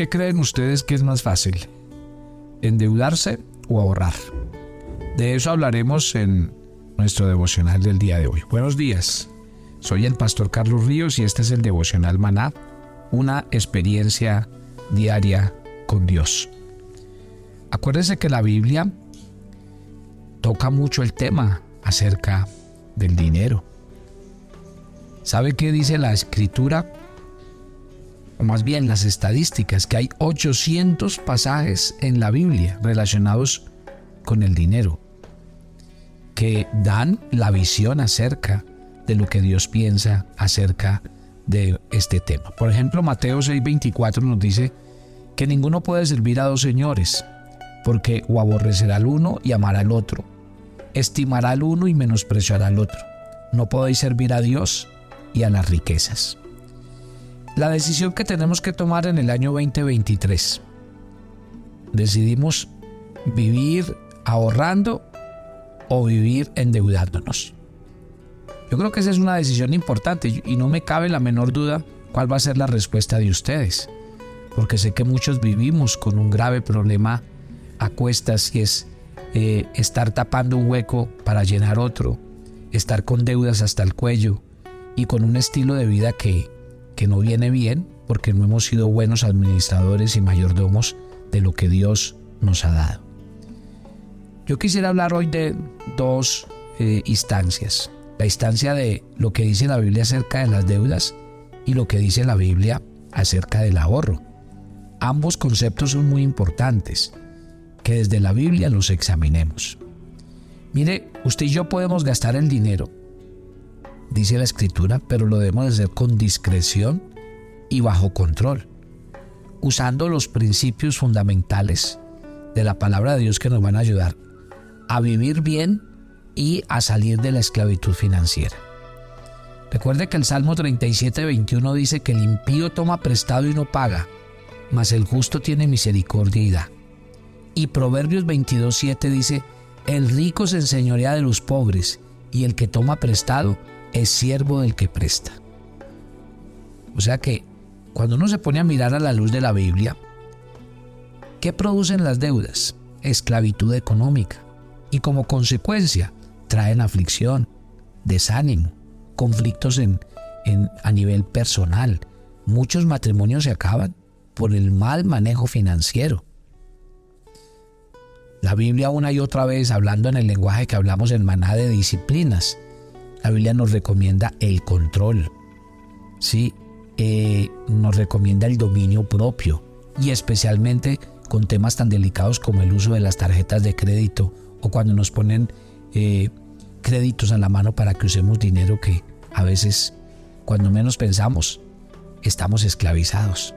¿Qué creen ustedes que es más fácil? ¿Endeudarse o ahorrar? De eso hablaremos en nuestro devocional del día de hoy. Buenos días. Soy el pastor Carlos Ríos y este es el devocional Maná, una experiencia diaria con Dios. Acuérdense que la Biblia toca mucho el tema acerca del dinero. ¿Sabe qué dice la escritura? O más bien las estadísticas, que hay 800 pasajes en la Biblia relacionados con el dinero, que dan la visión acerca de lo que Dios piensa acerca de este tema. Por ejemplo, Mateo 6:24 nos dice que ninguno puede servir a dos señores, porque o aborrecerá al uno y amará al otro, estimará al uno y menospreciará al otro. No podéis servir a Dios y a las riquezas. La decisión que tenemos que tomar en el año 2023. Decidimos vivir ahorrando o vivir endeudándonos. Yo creo que esa es una decisión importante y no me cabe la menor duda cuál va a ser la respuesta de ustedes, porque sé que muchos vivimos con un grave problema a cuestas y es eh, estar tapando un hueco para llenar otro, estar con deudas hasta el cuello, y con un estilo de vida que, que no viene bien porque no hemos sido buenos administradores y mayordomos de lo que Dios nos ha dado. Yo quisiera hablar hoy de dos eh, instancias. La instancia de lo que dice la Biblia acerca de las deudas y lo que dice la Biblia acerca del ahorro. Ambos conceptos son muy importantes, que desde la Biblia los examinemos. Mire, usted y yo podemos gastar el dinero dice la escritura, pero lo debemos hacer con discreción y bajo control, usando los principios fundamentales de la palabra de Dios que nos van a ayudar a vivir bien y a salir de la esclavitud financiera. Recuerde que el Salmo 37, 21 dice que el impío toma prestado y no paga, mas el justo tiene misericordia y da. Y Proverbios 22, 7 dice, el rico se enseñorea de los pobres, y el que toma prestado es siervo del que presta. O sea que cuando uno se pone a mirar a la luz de la Biblia, ¿qué producen las deudas? Esclavitud económica. Y como consecuencia traen aflicción, desánimo, conflictos en, a nivel personal. Muchos matrimonios se acaban por el mal manejo financiero. La Biblia una y otra vez, hablando en el lenguaje que hablamos en Maná de disciplinas, la Biblia nos recomienda el control, ¿sí? Eh, nos recomienda el dominio propio y especialmente con temas tan delicados como el uso de las tarjetas de crédito o cuando nos ponen eh, créditos a la mano para que usemos dinero que a veces, cuando menos pensamos, estamos esclavizados.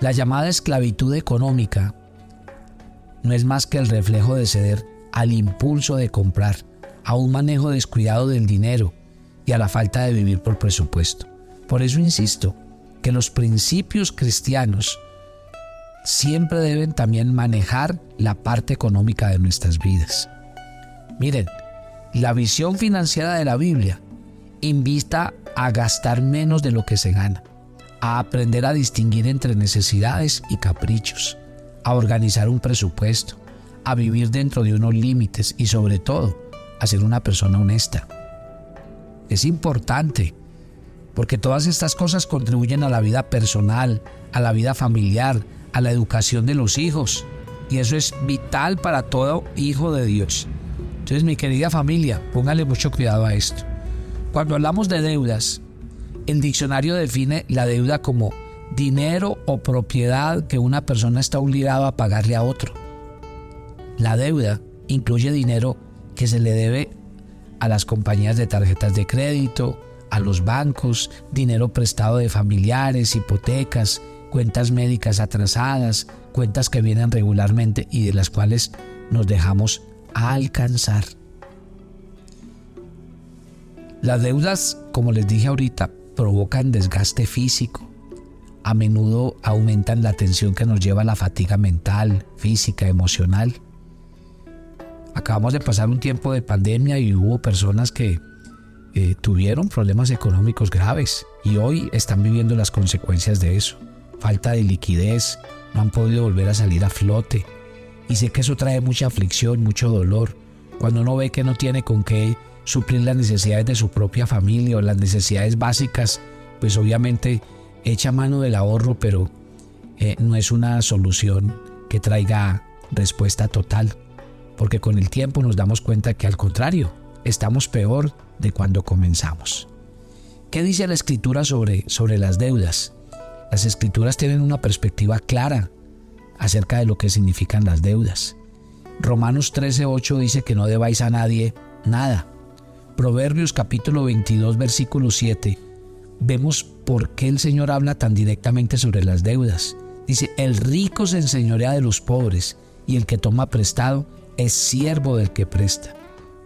La llamada esclavitud económica no es más que el reflejo de ceder al impulso de comprar a un manejo descuidado del dinero y a la falta de vivir por presupuesto. Por eso insisto que los principios cristianos siempre deben también manejar la parte económica de nuestras vidas. Miren, la visión financiera de la Biblia invita a gastar menos de lo que se gana, a aprender a distinguir entre necesidades y caprichos, a organizar un presupuesto, a vivir dentro de unos límites y sobre todo a ser una persona honesta. Es importante porque todas estas cosas contribuyen a la vida personal, a la vida familiar, a la educación de los hijos. Y eso es vital para todo hijo de Dios. Entonces, mi querida familia, póngale mucho cuidado a esto. Cuando hablamos de deudas, el diccionario define la deuda como dinero o propiedad que una persona está obligada a pagarle a otro. La deuda incluye dinero que se le debe a las compañías de tarjetas de crédito, a los bancos, dinero prestado de familiares, hipotecas, cuentas médicas atrasadas, cuentas que vienen regularmente y de las cuales nos dejamos alcanzar. Las deudas, como les dije ahorita, provocan desgaste físico. A menudo aumentan la tensión que nos lleva a la fatiga mental, física, emocional. Acabamos de pasar un tiempo de pandemia y hubo personas que eh, tuvieron problemas económicos graves y hoy están viviendo las consecuencias de eso. falta de liquidez, no han podido volver a salir a flote. Y sé que eso trae mucha aflicción, mucho dolor, cuando uno ve que no tiene con qué suplir las necesidades de su propia familia o las necesidades básicas, pues obviamente echa mano del ahorro, pero eh, no es una solución que traiga respuesta total, porque con el tiempo nos damos cuenta que al contrario, estamos peor de cuando comenzamos. ¿Qué dice la escritura sobre, sobre las deudas? Las escrituras tienen una perspectiva clara acerca de lo que significan las deudas. Romanos 13:8 dice que no debáis a nadie nada. Proverbios capítulo 22 versículo 7 vemos por qué el Señor habla tan directamente sobre las deudas. Dice, el rico se enseñorea de los pobres y el que toma prestado es siervo del que presta.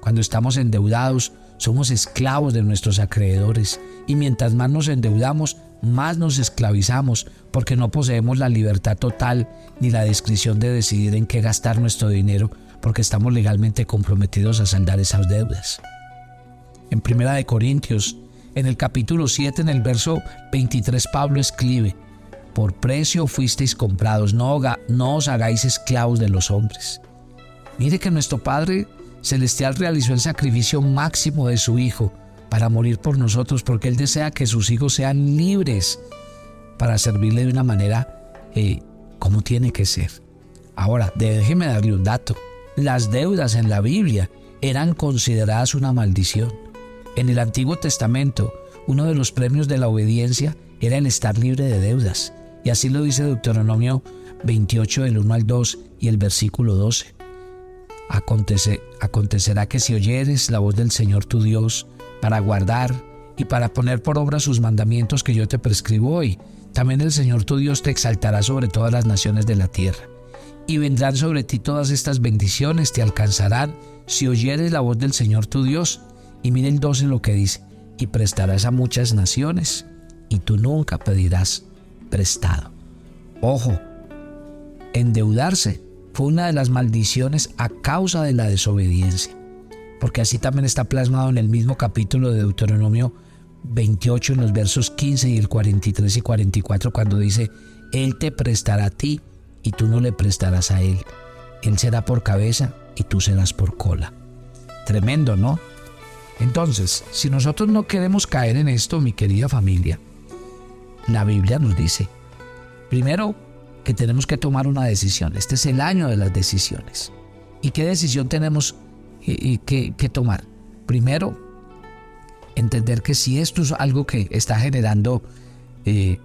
Cuando estamos endeudados, somos esclavos de nuestros acreedores y mientras más nos endeudamos, más nos esclavizamos porque no poseemos la libertad total ni la discreción de decidir en qué gastar nuestro dinero porque estamos legalmente comprometidos a saldar esas deudas. En Primera de Corintios, en el capítulo 7, en el verso 23, Pablo escribe, por precio fuisteis comprados, no, no os hagáis esclavos de los hombres. Mire que nuestro Padre Celestial realizó el sacrificio máximo de su Hijo para morir por nosotros, porque Él desea que sus hijos sean libres para servirle de una manera eh, como tiene que ser. Ahora, déjeme darle un dato. Las deudas en la Biblia eran consideradas una maldición. En el Antiguo Testamento, uno de los premios de la obediencia era el estar libre de deudas. Y así lo dice Deuteronomio 28 del 1 al 2 y el versículo 12. Acontecerá que si oyeres la voz del Señor tu Dios, para guardar y para poner por obra sus mandamientos que yo te prescribo hoy. También el Señor tu Dios te exaltará sobre todas las naciones de la tierra. Y vendrán sobre ti todas estas bendiciones, te alcanzarán si oyeres la voz del Señor tu Dios. Y mire el 12 lo que dice, y prestarás a muchas naciones, y tú nunca pedirás prestado. Ojo, endeudarse fue una de las maldiciones a causa de la desobediencia porque así también está plasmado en el mismo capítulo de Deuteronomio 28 en los versos 15 y el 43 y 44 cuando dice, Él te prestará a ti y tú no le prestarás a Él. Él será por cabeza y tú serás por cola. Tremendo, ¿no? Entonces, si nosotros no queremos caer en esto, mi querida familia, la Biblia nos dice, primero, tenemos que tomar una decisión. Este es el año de las decisiones. ¿Y qué decisión tenemos y, que, tomar. Primero, entender que si esto es algo que está generando eh,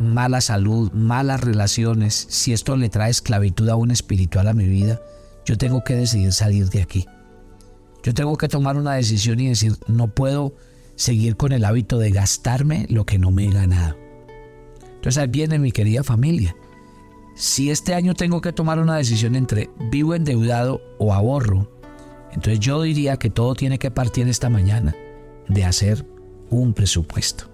mala salud, malas relaciones, si esto le trae esclavitud aún espiritual a mi vida, yo tengo que decidir salir de aquí. Yo tengo que tomar una decisión y decir, no puedo seguir con el hábito de gastarme lo que no me he ganado. Entonces ahí viene mi querida familia. Si este año tengo que tomar una decisión entre vivo endeudado o ahorro, entonces yo diría que todo tiene que partir esta mañana de hacer un presupuesto.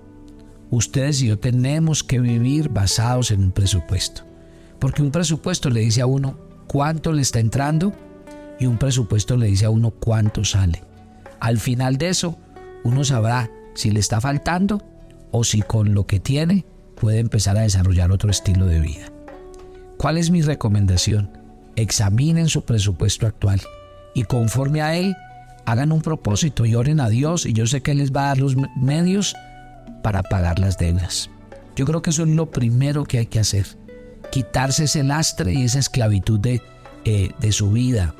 Ustedes y yo tenemos que vivir basados en un presupuesto. Porque un presupuesto le dice a uno cuánto le está entrando y un presupuesto le dice a uno cuánto sale. Al final de eso, uno sabrá si le está faltando o si con lo que tiene puede empezar a desarrollar otro estilo de vida. ¿Cuál es mi recomendación? Examinen su presupuesto actual y conforme a Él hagan un propósito y oren a Dios y yo sé que Él les va a dar los medios para pagar las deudas. Yo creo que eso es lo primero que hay que hacer. Quitarse ese lastre y esa esclavitud de, eh, de su vida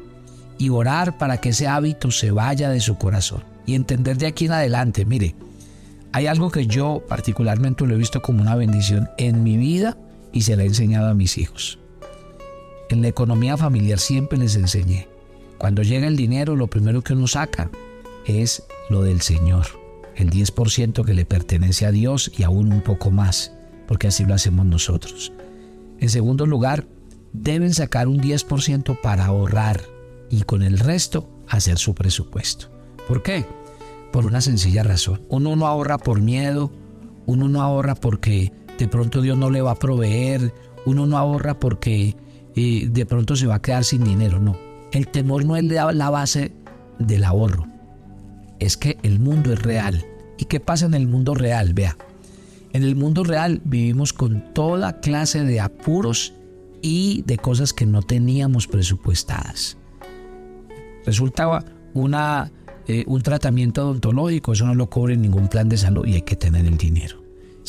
y orar para que ese hábito se vaya de su corazón y entender de aquí en adelante, mire, hay algo que yo particularmente lo he visto como una bendición en mi vida y se la he enseñado a mis hijos. En la economía familiar siempre les enseñé cuando llega el dinero, lo primero que uno saca es lo del Señor, el 10% que le pertenece a Dios y aún un poco más, porque así lo hacemos nosotros. En segundo lugar, deben sacar un 10% para ahorrar y con el resto hacer su presupuesto. ¿Por qué? Por una sencilla razón. Uno no ahorra por miedo, uno no ahorra porque de pronto Dios no le va a proveer, uno no ahorra porque eh, de pronto se va a quedar sin dinero, no el temor no es la base del ahorro. Es que el mundo es real. ¿Y qué pasa en el mundo real? Vea, En el mundo real vivimos con toda clase de apuros y de cosas que no teníamos presupuestadas. Resultaba una, eh, un tratamiento odontológico, eso no lo cobre ningún plan de salud y hay que tener el dinero.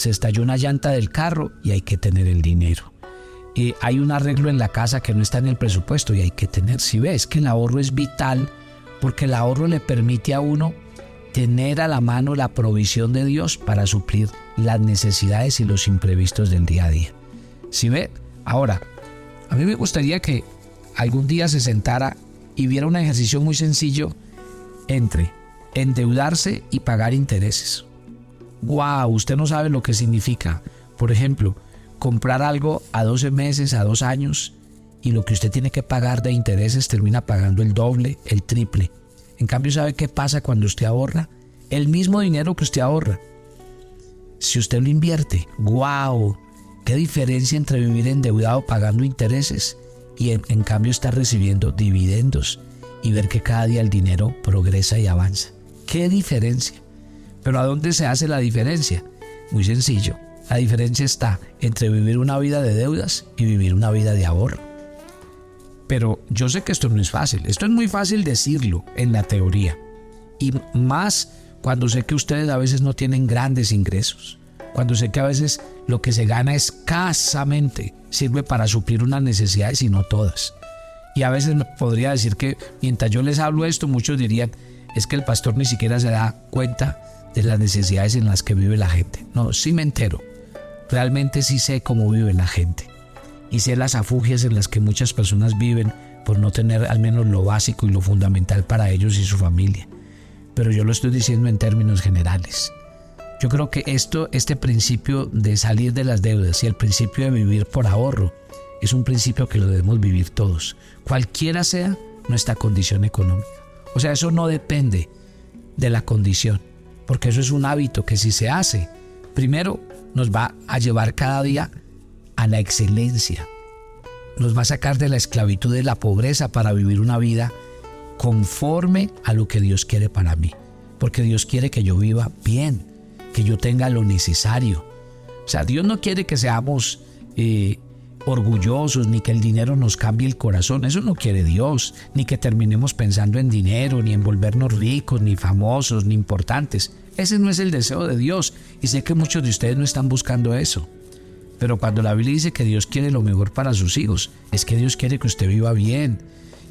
Se estalló una llanta del carro y hay que tener el dinero. Y hay un arreglo en la casa que no está en el presupuesto y hay que tener. Si ves que el ahorro es vital, porque el ahorro le permite a uno tener a la mano la provisión de Dios para suplir las necesidades y los imprevistos del día a día. Si ve, ahora, a mí me gustaría que algún día se sentara y viera un ejercicio muy sencillo entre endeudarse y pagar intereses. ¡Wow! Usted no sabe lo que significa. Por ejemplo, comprar algo a 12 meses, a 2 años, y lo que usted tiene que pagar de intereses termina pagando el doble, el triple. En cambio, ¿sabe qué pasa cuando usted ahorra? El mismo dinero que usted ahorra. Si usted lo invierte, ¡wow! ¿Qué diferencia entre vivir endeudado pagando intereses y en, en cambio estar recibiendo dividendos y ver que cada día el dinero progresa y avanza? ¿Qué diferencia? Pero ¿a dónde se hace la diferencia? Muy sencillo. La diferencia está entre vivir una vida de deudas y vivir una vida de ahorro. Pero yo sé que esto no es fácil. Esto es muy fácil decirlo en la teoría. Y más cuando sé que ustedes a veces no tienen grandes ingresos. Cuando sé que a veces lo que se gana escasamente sirve para suplir unas necesidades y no todas. Y a veces podría decir que mientras yo les hablo esto, muchos dirían, es que el pastor ni siquiera se da cuenta de las necesidades en las que vive la gente. No, sí me entero. Realmente sí sé cómo vive la gente. Y sé las afugias en las que muchas personas viven por no tener al menos lo básico y lo fundamental para ellos y su familia. Pero yo lo estoy diciendo en términos generales. Yo creo que esto, este principio de salir de las deudas y el principio de vivir por ahorro es un principio que lo debemos vivir todos, cualquiera sea nuestra condición económica. O sea, eso no depende de la condición, porque eso es un hábito que si se hace, primero nos va a llevar cada día a la excelencia, nos va a sacar de la esclavitud de la pobreza para vivir una vida conforme a lo que Dios quiere para mí, porque Dios quiere que yo viva bien, que yo tenga lo necesario. O sea, Dios no quiere que seamos eh, orgullosos, ni que el dinero nos cambie el corazón. Eso no quiere Dios, ni que terminemos pensando en dinero, ni en volvernos ricos, ni famosos, ni importantes. Ese no es el deseo de Dios y sé que muchos de ustedes no están buscando eso. Pero cuando la Biblia dice que Dios quiere lo mejor para sus hijos, es que Dios quiere que usted viva bien,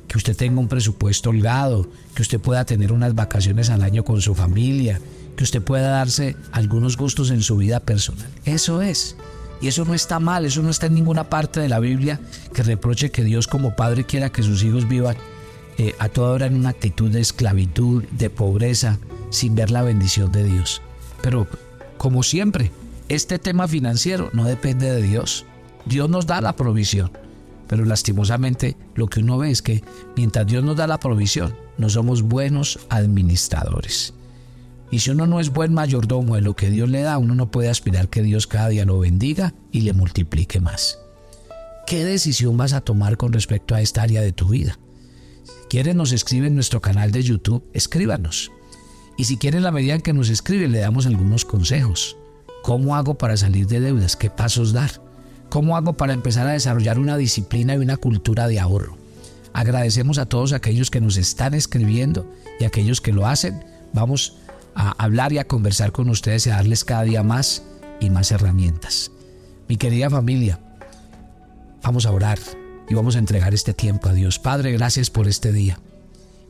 que usted tenga un presupuesto holgado, que usted pueda tener unas vacaciones al año con su familia, que usted pueda darse algunos gustos en su vida personal. Eso es. Y eso no está mal, eso no está en ninguna parte de la Biblia que reproche que Dios como Padre quiera que sus hijos vivan eh, a toda hora en una actitud de esclavitud, de pobreza, sin ver la bendición de Dios. Pero, como siempre, este tema financiero no depende de Dios. Dios nos da la provisión. Pero lastimosamente lo que uno ve es que mientras Dios nos da la provisión, no somos buenos administradores. Y si uno no es buen mayordomo de lo que Dios le da, uno no puede aspirar que Dios cada día lo bendiga y le multiplique más. ¿Qué decisión vas a tomar con respecto a esta área de tu vida? Si quieren nos escribe en nuestro canal de YouTube, escríbanos. Y si quieren la medida en que nos escribe, le damos algunos consejos. ¿Cómo hago para salir de deudas? ¿Qué pasos dar? ¿Cómo hago para empezar a desarrollar una disciplina y una cultura de ahorro? Agradecemos a todos aquellos que nos están escribiendo y aquellos que lo hacen. Vamos a hablar y a conversar con ustedes y a darles cada día más y más herramientas. Mi querida familia, vamos a orar y vamos a entregar este tiempo a Dios. Padre, gracias por este día.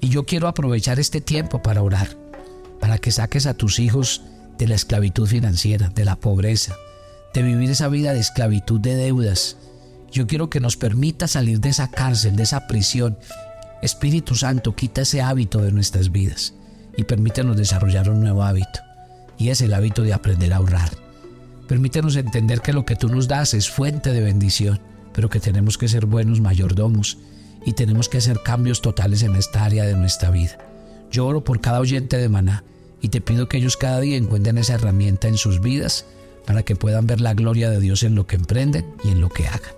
Y yo quiero aprovechar este tiempo para orar, para que saques a tus hijos de la esclavitud financiera, de la pobreza, de vivir esa vida de esclavitud de deudas. Yo quiero que nos permita salir de esa cárcel, de esa prisión. Espíritu Santo, quita ese hábito de nuestras vidas y permítenos desarrollar un nuevo hábito. Y es el hábito de aprender a ahorrar. Permítenos entender que lo que tú nos das es fuente de bendición, pero que tenemos que ser buenos mayordomos y tenemos que hacer cambios totales en esta área de nuestra vida. Yo oro por cada oyente de Maná y te pido que ellos cada día encuentren esa herramienta en sus vidas para que puedan ver la gloria de Dios en lo que emprenden y en lo que hagan.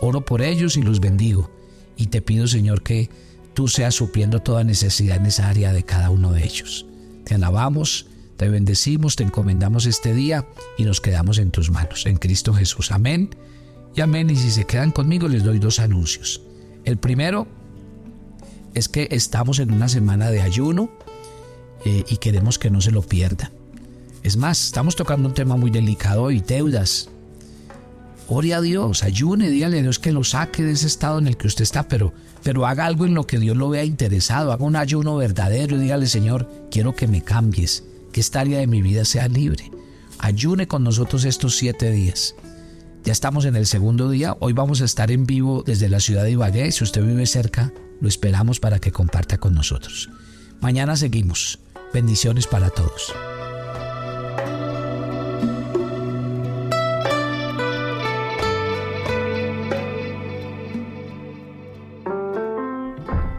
Oro por ellos y los bendigo. Y te pido, Señor, que tú seas supliendo toda necesidad en esa área de cada uno de ellos. Te alabamos, Te bendecimos, te encomendamos este día y nos quedamos en tus manos, en Cristo Jesús. Amén y amén. Y si se quedan conmigo, les doy dos anuncios. El primero es que estamos en una semana de ayuno eh, y queremos que no se lo pierda. Es más, estamos tocando un tema muy delicado y deudas. Ore a Dios, ayune, dígale a Dios que lo saque de ese estado en el que usted está, pero, pero haga algo en lo que Dios lo vea interesado, haga un ayuno verdadero y dígale, Señor, quiero que me cambies, que esta área de mi vida sea libre. Ayune con nosotros estos siete días. Ya estamos en el segundo día. Hoy vamos a estar en vivo desde la ciudad de Ibagué. Si usted vive cerca, lo esperamos para que comparta con nosotros. Mañana seguimos. Bendiciones para todos.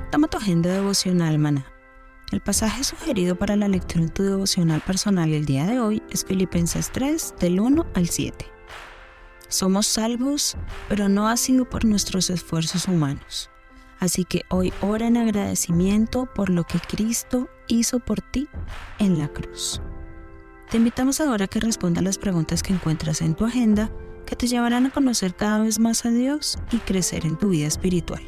Toma tu agenda devocional, mana el pasaje sugerido para la lectura en tu devocional personal el día de hoy es Filipenses 3, del 1 al 7. Somos salvos, pero no ha sido por nuestros esfuerzos humanos. Así que hoy ora en agradecimiento por lo que Cristo hizo por ti en la cruz. Te invitamos ahora a que respondas las preguntas que encuentras en tu agenda que te llevarán a conocer cada vez más a Dios y crecer en tu vida espiritual.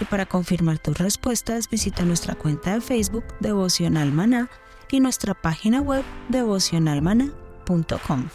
Y para confirmar tus respuestas, visita nuestra cuenta de Facebook Devocional Maná y nuestra página web devocionalmaná.com.